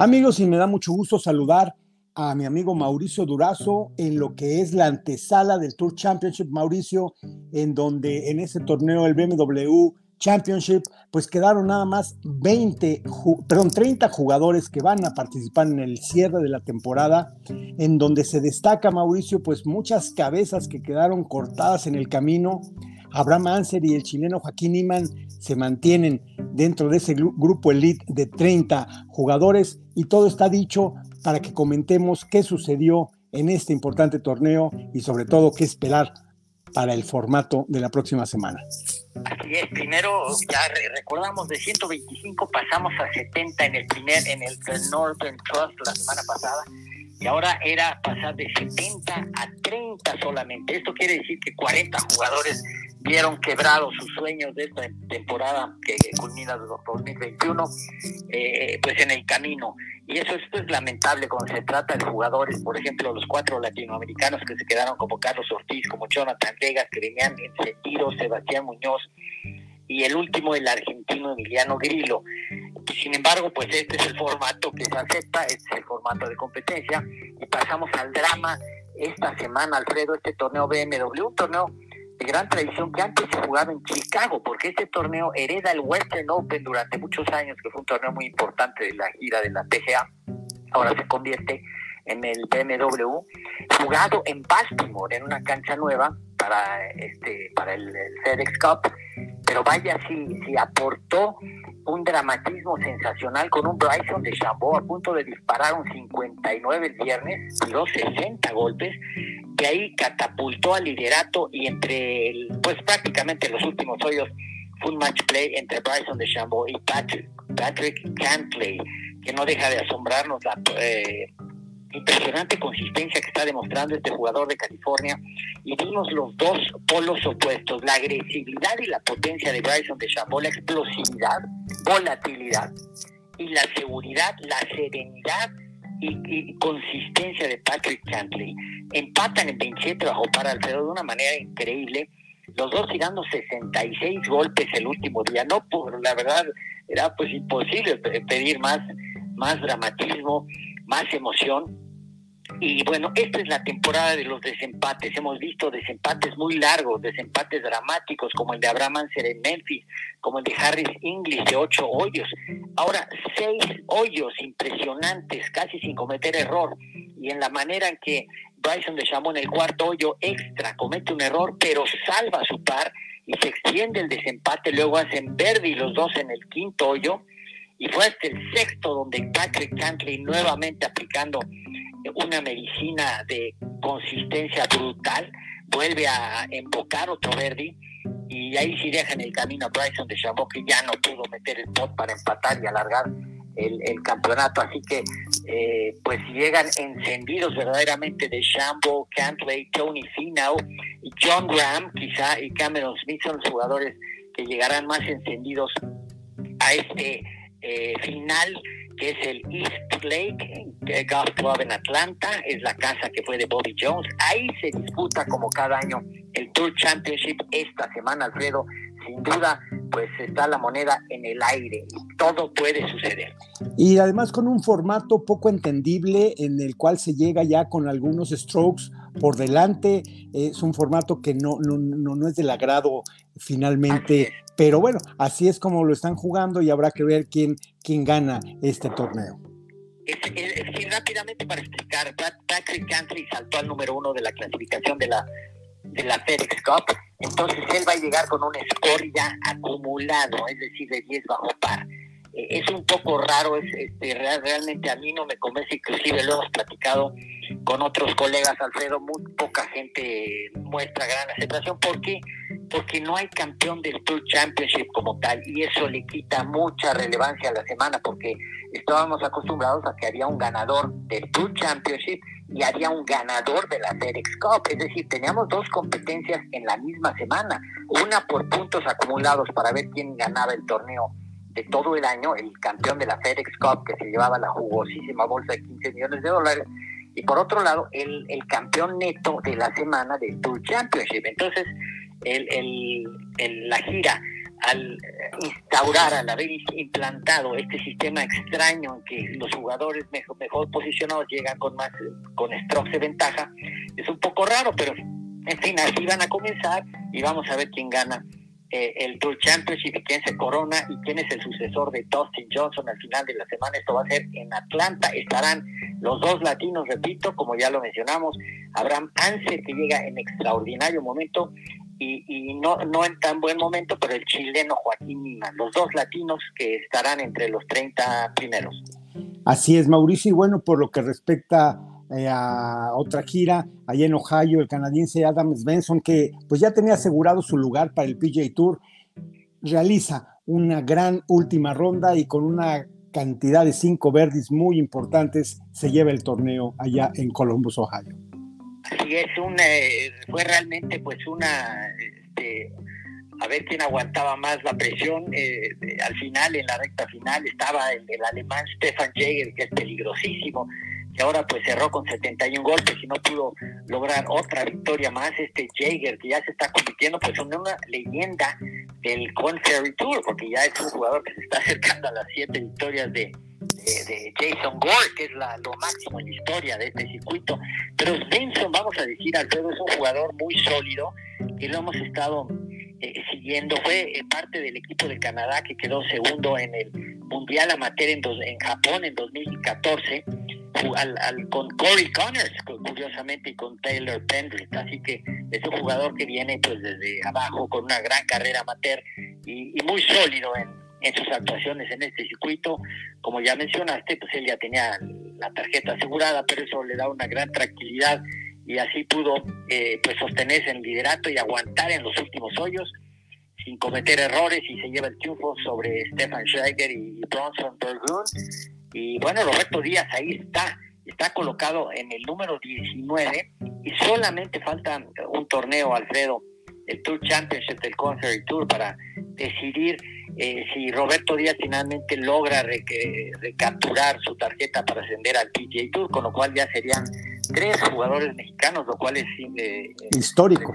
Amigos, y me da mucho gusto saludar a mi amigo Mauricio Durazo en lo que es la antesala del Tour Championship, Mauricio, en donde en ese torneo el BMW Championship, pues quedaron nada más 20, perdón, 30 jugadores que van a participar en el cierre de la temporada, en donde se destaca, Mauricio, pues muchas cabezas que quedaron cortadas en el camino. Abraham Anser y el chileno Joaquín Iman se mantienen dentro de ese grupo elite de 30 jugadores y todo está dicho para que comentemos qué sucedió en este importante torneo y sobre todo qué esperar para el formato de la próxima semana. Así es, primero ya recordamos de 125 pasamos a 70 en el primer, en el Northern Trust la semana pasada y ahora era pasar de 70 a 30 solamente. Esto quiere decir que 40 jugadores vieron quebrados sus sueños de esta temporada que culmina de 2021, eh, pues en el camino. Y eso esto es lamentable cuando se trata de jugadores, por ejemplo, los cuatro latinoamericanos que se quedaron como Carlos Ortiz, como Jonathan venían en sentido, Sebastián Muñoz, y el último el argentino Emiliano Grillo. Sin embargo, pues este es el formato que se acepta, este es el formato de competencia, y pasamos al drama esta semana, Alfredo, este torneo BMW, un torneo de gran tradición que antes se jugaba en Chicago, porque este torneo hereda el Western Open durante muchos años, que fue un torneo muy importante de la gira de la PGA. Ahora se convierte en el BMW, jugado en Baltimore, en una cancha nueva para este para el, FedEx Cup, pero vaya si, aportó un dramatismo sensacional con un Bryson de Chambó a punto de disparar un 59 el viernes, tiró 60 golpes, de ahí catapultó al liderato y entre, pues prácticamente los últimos hoyos fue un match play entre Bryson de Chambó y Patrick, Patrick Cantley, que no deja de asombrarnos la eh, impresionante consistencia que está demostrando este jugador de California y vimos los dos polos opuestos, la agresividad y la potencia de Bryson de Chambó, la explosividad, volatilidad y la seguridad, la serenidad y, consistencia de Patrick Cantley. Empatan en 27 bajo para Alfredo de una manera increíble. Los dos tirando 66 golpes el último día. No, por la verdad, era pues imposible pedir más, más dramatismo, más emoción. Y bueno, esta es la temporada de los desempates. Hemos visto desempates muy largos, desempates dramáticos, como el de Abraham Anser en Memphis, como el de Harris English de ocho hoyos. Ahora, seis hoyos impresionantes, casi sin cometer error. Y en la manera en que Bryson de Chamon en el cuarto hoyo extra comete un error, pero salva su par y se extiende el desempate. Luego hacen verde y los dos en el quinto hoyo. Y fue hasta el sexto donde Patrick Cantley nuevamente aplicando una medicina de consistencia brutal, vuelve a embocar otro Verdi y ahí sí deja en el camino a Bryson de Chambó que ya no pudo meter el pot para empatar y alargar el, campeonato, así que eh, pues llegan encendidos verdaderamente de Shambo, Cantley, Tony Finau John Graham quizá y Cameron Smith son los jugadores que llegarán más encendidos a este eh, final que es el East Lake Golf Club en Atlanta, es la casa que fue de Bobby Jones. Ahí se disputa como cada año el Tour Championship esta semana, Alfredo. Sin duda, pues está la moneda en el aire y todo puede suceder. Y además con un formato poco entendible en el cual se llega ya con algunos strokes por delante. Es un formato que no, no, no, es del agrado finalmente pero bueno, así es como lo están jugando y habrá que ver quién, quién gana este torneo. Sí, rápidamente para explicar, Patrick Cantley saltó al número uno de la clasificación de la, de la FedEx Cup, entonces él va a llegar con un score ya acumulado, es decir, de 10 bajo par. Eh, es un poco raro, es, este, realmente a mí no me convence, inclusive lo hemos platicado con otros colegas, Alfredo, muy poca gente muestra gran aceptación. ¿Por qué? Porque no hay campeón del Tour Championship como tal y eso le quita mucha relevancia a la semana porque estábamos acostumbrados a que había un ganador del Tour Championship y había un ganador de la FedEx Cup. Es decir, teníamos dos competencias en la misma semana, una por puntos acumulados para ver quién ganaba el torneo de todo el año, el campeón de la FedEx Cup que se llevaba la jugosísima bolsa de 15 millones de dólares, y por otro lado, el, el campeón neto de la semana del Tour Championship. Entonces, el, el, la gira al instaurar, al haber implantado este sistema extraño en que los jugadores mejor, mejor posicionados llegan con más, con strokes de ventaja, es un poco raro, pero en fin, así van a comenzar y vamos a ver quién gana eh, el Tour Championship y quién se corona y quién es el sucesor de Dustin Johnson al final de la semana. Esto va a ser en Atlanta. Estarán los dos latinos, repito, como ya lo mencionamos, Abraham Anse, que llega en extraordinario momento, y, no, en tan buen momento, pero el chileno Joaquín Nima, los dos latinos que estarán entre los 30 primeros. Así es, Mauricio, y bueno, por lo que respecta eh, a otra gira allá en Ohio, el canadiense Adam Svensson, que pues ya tenía asegurado su lugar para el PJ Tour, realiza una gran última ronda y con una cantidad de cinco verdes muy importantes se lleva el torneo allá en Columbus, Ohio. Así es, una, eh, fue realmente pues una, este, a ver quién aguantaba más la presión. Eh, al final, en la recta final, estaba el, el alemán Stefan Jäger, que es peligrosísimo, que ahora pues cerró con 71 golpes y no pudo lograr otra victoria más. Este Jaeger, que ya se está convirtiendo pues en una leyenda del Conferry Tour, porque ya es un jugador que se está acercando a las siete victorias de, de, Jason Gore, que es la, lo máximo en la historia de este circuito. Pero Benson, vamos a decir, Alfredo, es un jugador muy sólido y lo hemos estado eh, siguiendo. Fue eh, parte del equipo de Canadá que quedó segundo en el Mundial Amateur en, en Japón en 2014 al, con Corey Connors, curiosamente, y con Taylor Pendrick. Así que es un jugador que viene pues desde abajo con una gran carrera amateur y, muy sólido en, en, sus actuaciones en este circuito. Como ya mencionaste, pues él ya tenía la tarjeta asegurada, pero eso le da una gran tranquilidad y así pudo eh, pues sostenerse en liderato y aguantar en los últimos hoyos sin cometer errores y se lleva el triunfo sobre Stefan Schreiger y Bronson Bergun y bueno, Roberto Díaz ahí está, está colocado en el número 19 y solamente falta un torneo, Alfredo, el Tour Championship del Conferry Tour para decidir eh, si Roberto Díaz finalmente logra recapturar su tarjeta para ascender al PGA Tour, con lo cual ya serían tres jugadores mexicanos, lo cual es eh, histórico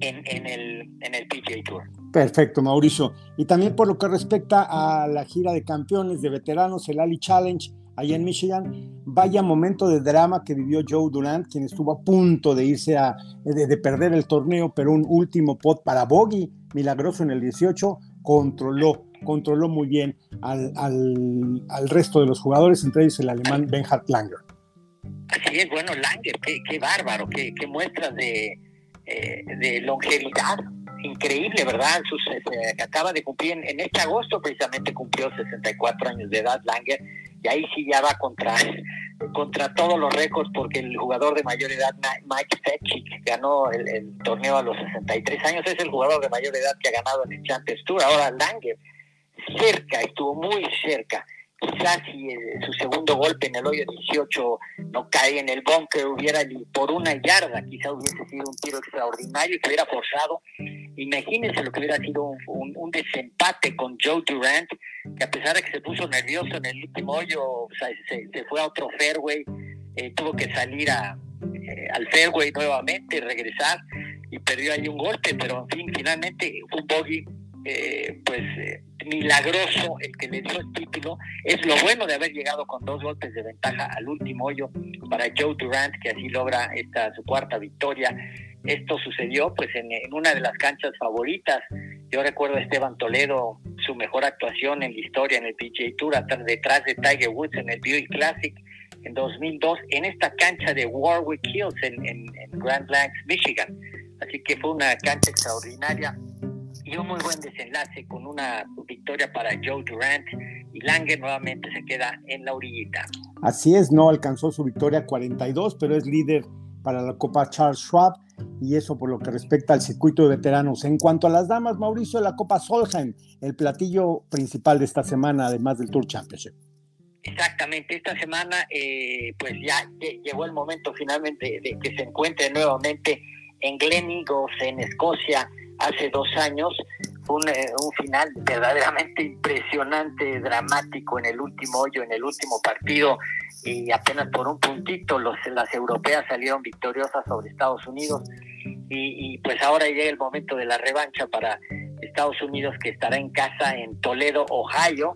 en, en, el, en el PGA Tour. Perfecto, Mauricio. Y también por lo que respecta a la gira de campeones de veteranos, el Ali Challenge, allá en Michigan, vaya momento de drama que vivió Joe Durant, quien estuvo a punto de irse a, de, perder el torneo, pero un último pot para Bogey, milagroso en el 18, controló, controló muy bien al, al, resto de los jugadores, entre ellos el alemán Benhard Langer. Así es, bueno, Langer, qué, bárbaro, qué, qué muestras de, eh, de longevidad increíble, ¿verdad? Sus, este, acaba de cumplir, en, este agosto precisamente cumplió 64 años de edad Langer, y ahí sí ya va contra, contra todos los récords, porque el jugador de mayor edad, Mike Fetchik, ganó el, torneo a los 63 años, es el jugador de mayor edad que ha ganado en el Champions Tour. Ahora Langer, cerca, estuvo muy cerca quizás si eh, su segundo golpe en el hoyo 18 no cae en el bunker, hubiera por una yarda, quizás hubiese sido un tiro extraordinario y que hubiera forzado. Imagínense lo que hubiera sido un, desempate con Joe Durant, que a pesar de que se puso nervioso en el último hoyo, se, fue a otro fairway, eh, tuvo que salir a, eh, al fairway nuevamente, regresar y perdió ahí un golpe, pero en fin, finalmente un bogey pues milagroso el que le dio el título. Es lo bueno de haber llegado con dos golpes de ventaja al último hoyo para Joe Durant, que así logra esta su cuarta victoria. Esto sucedió pues en, una de las canchas favoritas. Yo recuerdo a Esteban Toledo, su mejor actuación en la historia en el PGA Tour, detrás de Tiger Woods en el Buick Classic en 2002, en esta cancha de Warwick Hills en, en Grand Blancs, Michigan. Así que fue una cancha extraordinaria un muy buen desenlace con una victoria para Joe Durant y Lange nuevamente se queda en la orillita. Así es, no alcanzó su victoria 42, pero es líder para la Copa Charles Schwab y eso por lo que respecta al circuito de veteranos. En cuanto a las damas, Mauricio, la Copa Solheim, el platillo principal de esta semana, además del Tour Championship. Exactamente, esta semana pues ya llegó el momento finalmente de que se encuentre nuevamente en Gleneagles, en Escocia, hace dos años. Un, eh, un, final verdaderamente impresionante, dramático en el último hoyo, en el último partido, y apenas por un puntito los, las europeas salieron victoriosas sobre Estados Unidos. Y, pues ahora llega el momento de la revancha para Estados Unidos que estará en casa en Toledo, Ohio,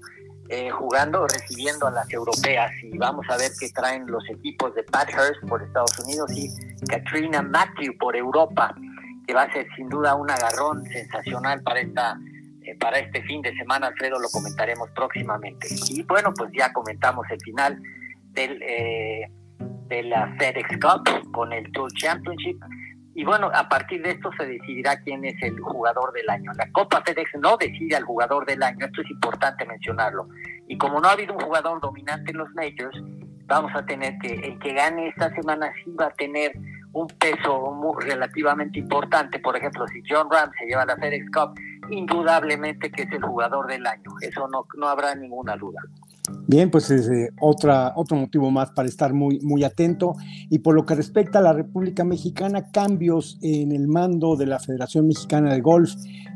eh, jugando, recibiendo a las europeas y vamos a ver qué traen los equipos de Pat Hurst por Estados Unidos y Katrina Matthew por Europa, que va a ser sin duda un agarrón sensacional para esta eh, para este fin de semana, Alfredo, lo comentaremos próximamente. Y bueno, pues ya comentamos el final del, eh, de la FedEx Cup con el Tour Championship. Y bueno, a partir de esto se decidirá quién es el jugador del año. La Copa FedEx no decide al jugador del año, esto es importante mencionarlo. Y como no ha habido un jugador dominante en los majors, vamos a tener que el que gane esta semana sí va a tener un peso relativamente importante. Por ejemplo, si John Ram se lleva la FedEx Cup, indudablemente que es el jugador del año. Eso no, no habrá ninguna duda. Bien, pues es eh, otra, otro motivo más para estar muy, muy atento. Y por lo que respecta a la República Mexicana, cambios en el mando de la Federación Mexicana de Golf.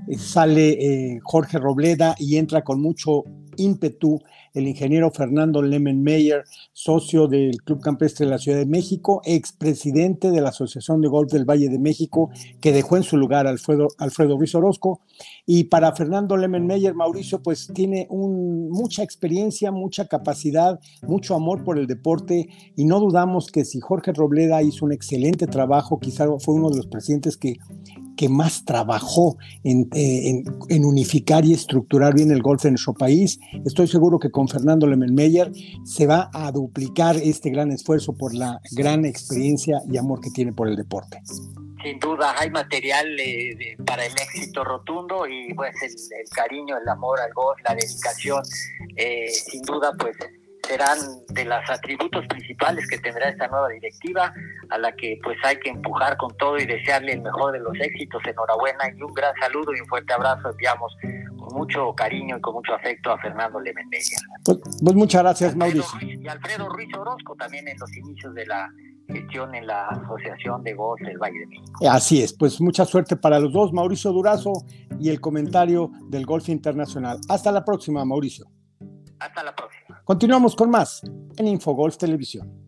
Eh, sale eh, Jorge Robleda y entra con mucho ímpetu el ingeniero Fernando Lemenmeyer, socio del Club Campestre de la Ciudad de México, expresidente de la Asociación de Golf del Valle de México, que dejó en su lugar Alfredo, Alfredo Ruiz Orozco. Y para Fernando Lemenmeyer, Mauricio, pues tiene mucha experiencia, mucha capacidad, mucho amor por el deporte y no dudamos que si Jorge Robleda hizo un excelente trabajo, quizá fue uno de los presidentes que que más trabajó en, eh, en, unificar y estructurar bien el golf en nuestro país. Estoy seguro que con Fernando Lemelmeyer se va a duplicar este gran esfuerzo por la gran experiencia y amor que tiene por el deporte. Sin duda hay material eh, para el éxito rotundo y pues el, cariño, el amor al golf, la dedicación, eh, sin duda pues serán de los atributos principales que tendrá esta nueva directiva, a la que pues hay que empujar con todo y desearle el mejor de los éxitos. Enhorabuena y un gran saludo y un fuerte abrazo enviamos con mucho cariño y con mucho afecto a Fernando Lemendella. Pues, pues, muchas gracias, Mauricio. y Alfredo Ruiz Orozco también en los inicios de la gestión en la Asociación de Golf del Valle de México. Así es, pues mucha suerte para los dos, Mauricio Durazo y el comentario del Golf Internacional. Hasta la próxima, Mauricio. Hasta la próxima. Continuamos con más en Infogolf Televisión.